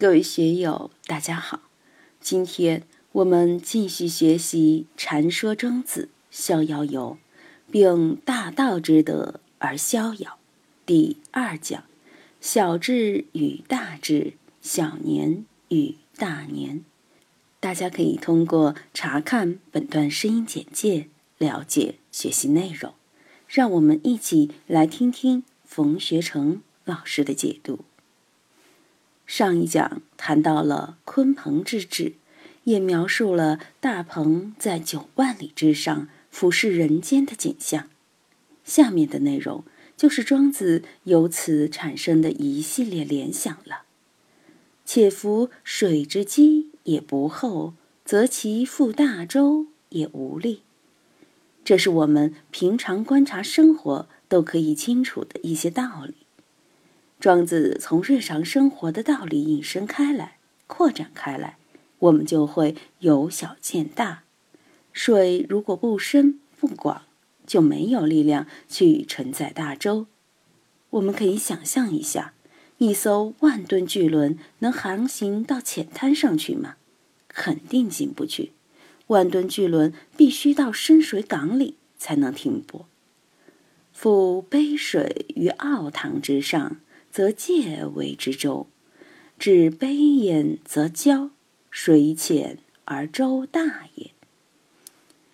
各位学友，大家好！今天我们继续学习《禅说庄子逍遥游》，并大道之德而逍遥。第二讲：小智与大智，小年与大年。大家可以通过查看本段声音简介了解学习内容。让我们一起来听听冯学成老师的解读。上一讲谈到了鲲鹏之志，也描述了大鹏在九万里之上俯视人间的景象。下面的内容就是庄子由此产生的一系列联想了。且夫水之积也不厚，则其覆大舟也无力。这是我们平常观察生活都可以清楚的一些道理。庄子从日常生活的道理引申开来、扩展开来，我们就会由小见大。水如果不深不广，就没有力量去承载大舟。我们可以想象一下，一艘万吨巨轮能航行到浅滩上去吗？肯定进不去。万吨巨轮必须到深水港里才能停泊。覆杯水于奥堂之上。则介为之舟，至杯焉则交，水浅而舟大也。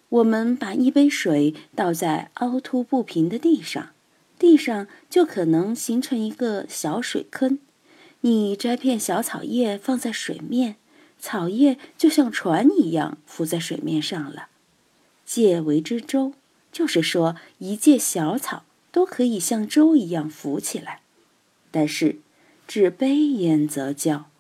我们把一杯水倒在凹凸不平的地上，地上就可能形成一个小水坑。你摘片小草叶放在水面，草叶就像船一样浮在水面上了。介为之舟，就是说一介小草都可以像舟一样浮起来。但是，置杯焉则交。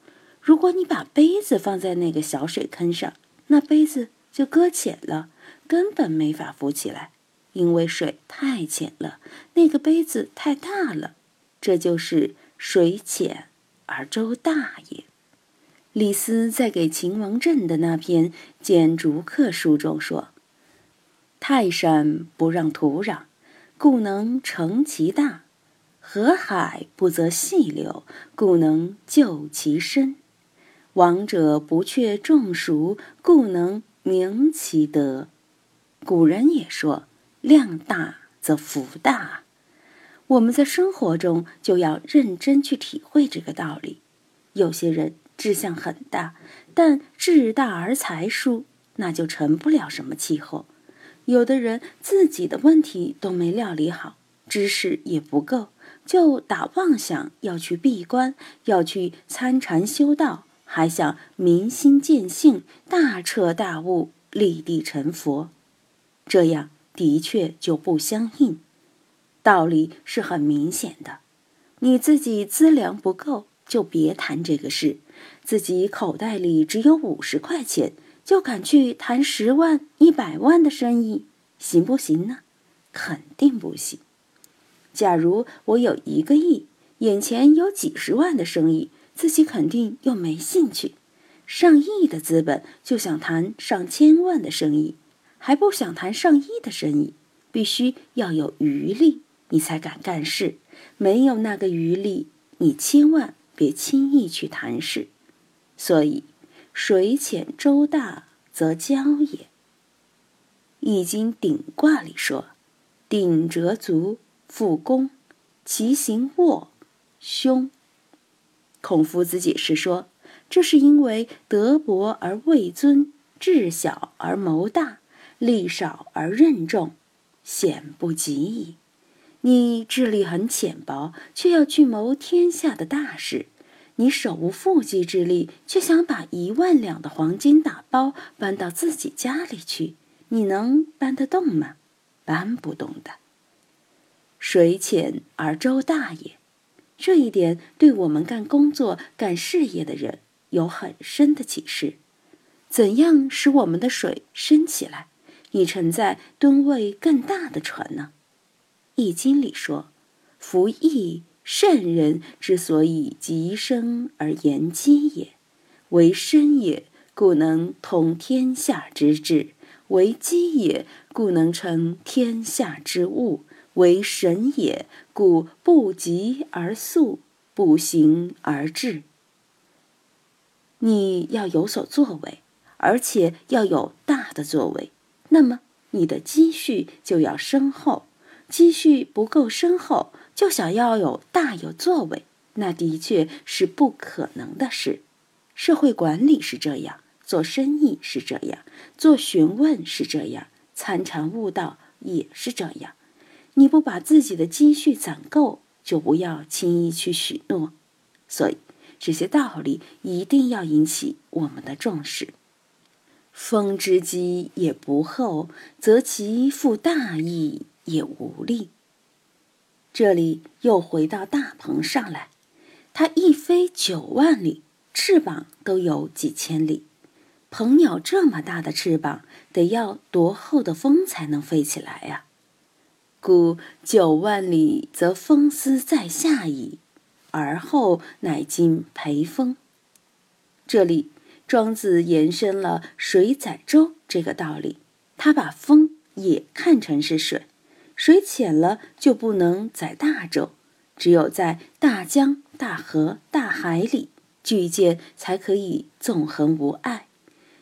如果你把杯子放在那个小水坑上，那杯子就搁浅了，根本没法浮起来，因为水太浅了，那个杯子太大了。这就是水浅而舟大也。李斯在给秦王政的那篇《谏逐客书》中说：“泰山不让土壤，故能成其大。”河海不择细流，故能就其深；王者不却众熟，故能明其德。古人也说：“量大则福大。”我们在生活中就要认真去体会这个道理。有些人志向很大，但志大而才疏，那就成不了什么气候。有的人自己的问题都没料理好，知识也不够。就打妄想要去闭关，要去参禅修道，还想明心见性、大彻大悟、立地成佛，这样的确就不相应。道理是很明显的，你自己资粮不够，就别谈这个事；自己口袋里只有五十块钱，就敢去谈十万、一百万的生意，行不行呢？肯定不行。假如我有一个亿，眼前有几十万的生意，自己肯定又没兴趣。上亿的资本就想谈上千万的生意，还不想谈上亿的生意。必须要有余力，你才敢干事。没有那个余力，你千万别轻易去谈事。所以，水浅舟大则交也。《易经》鼎卦里说：“鼎折足。”复攻，其行卧，凶。孔夫子解释说，这是因为德薄而位尊，智小而谋大，力少而任重，险不及矣。你智力很浅薄，却要去谋天下的大事；你手无缚鸡之力，却想把一万两的黄金打包搬到自己家里去，你能搬得动吗？搬不动的。水浅而舟大也，这一点对我们干工作、干事业的人有很深的启示。怎样使我们的水深起来，以承载吨位更大的船呢？《易经》里说：“夫易，圣人之所以极深而言机也。为深也，故能通天下之志；为机也，故能成天下之物。”为神也，故不疾而速，不行而至。你要有所作为，而且要有大的作为，那么你的积蓄就要深厚。积蓄不够深厚，就想要有大有作为，那的确是不可能的事。社会管理是这样，做生意是这样，做询问是这样，参禅悟道也是这样。你不把自己的积蓄攒够，就不要轻易去许诺。所以这些道理一定要引起我们的重视。风之积也不厚，则其负大义也无力。这里又回到大鹏上来，它一飞九万里，翅膀都有几千里。鹏鸟这么大的翅膀，得要多厚的风才能飞起来呀？故九万里，则风思在下矣，而后乃今培风。这里庄子延伸了水载舟这个道理，他把风也看成是水，水浅了就不能载大舟，只有在大江、大河、大海里，巨舰才可以纵横无碍。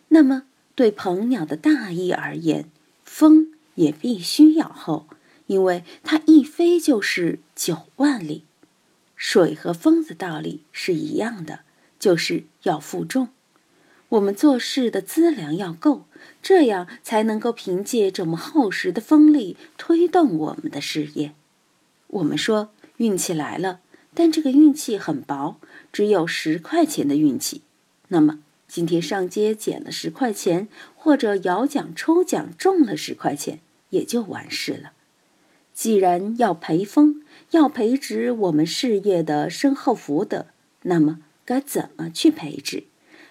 那么对鹏鸟的大意而言，风也必须要厚。因为它一飞就是九万里，水和风的道理是一样的，就是要负重。我们做事的资粮要够，这样才能够凭借这么厚实的风力推动我们的事业。我们说运气来了，但这个运气很薄，只有十块钱的运气。那么今天上街捡了十块钱，或者摇奖抽奖中了十块钱，也就完事了。既然要培风，要培植我们事业的深厚福德，那么该怎么去培植？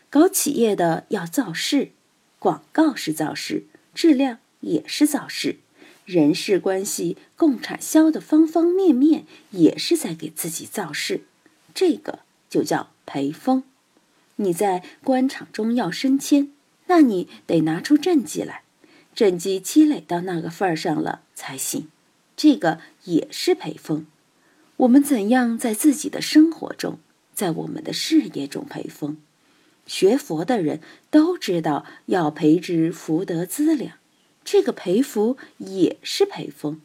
搞企业的要造势，广告是造势，质量也是造势，人事关系、共产销的方方面面也是在给自己造势，这个就叫培风。你在官场中要升迁，那你得拿出政绩来，政绩积累到那个份儿上了才行。这个也是培风。我们怎样在自己的生活中，在我们的事业中培风？学佛的人都知道要培植福德资粮，这个培福也是培风。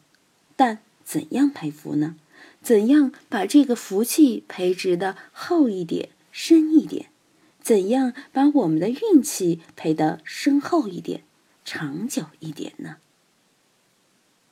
但怎样培福呢？怎样把这个福气培植的厚一点、深一点？怎样把我们的运气培得深厚一点、长久一点呢？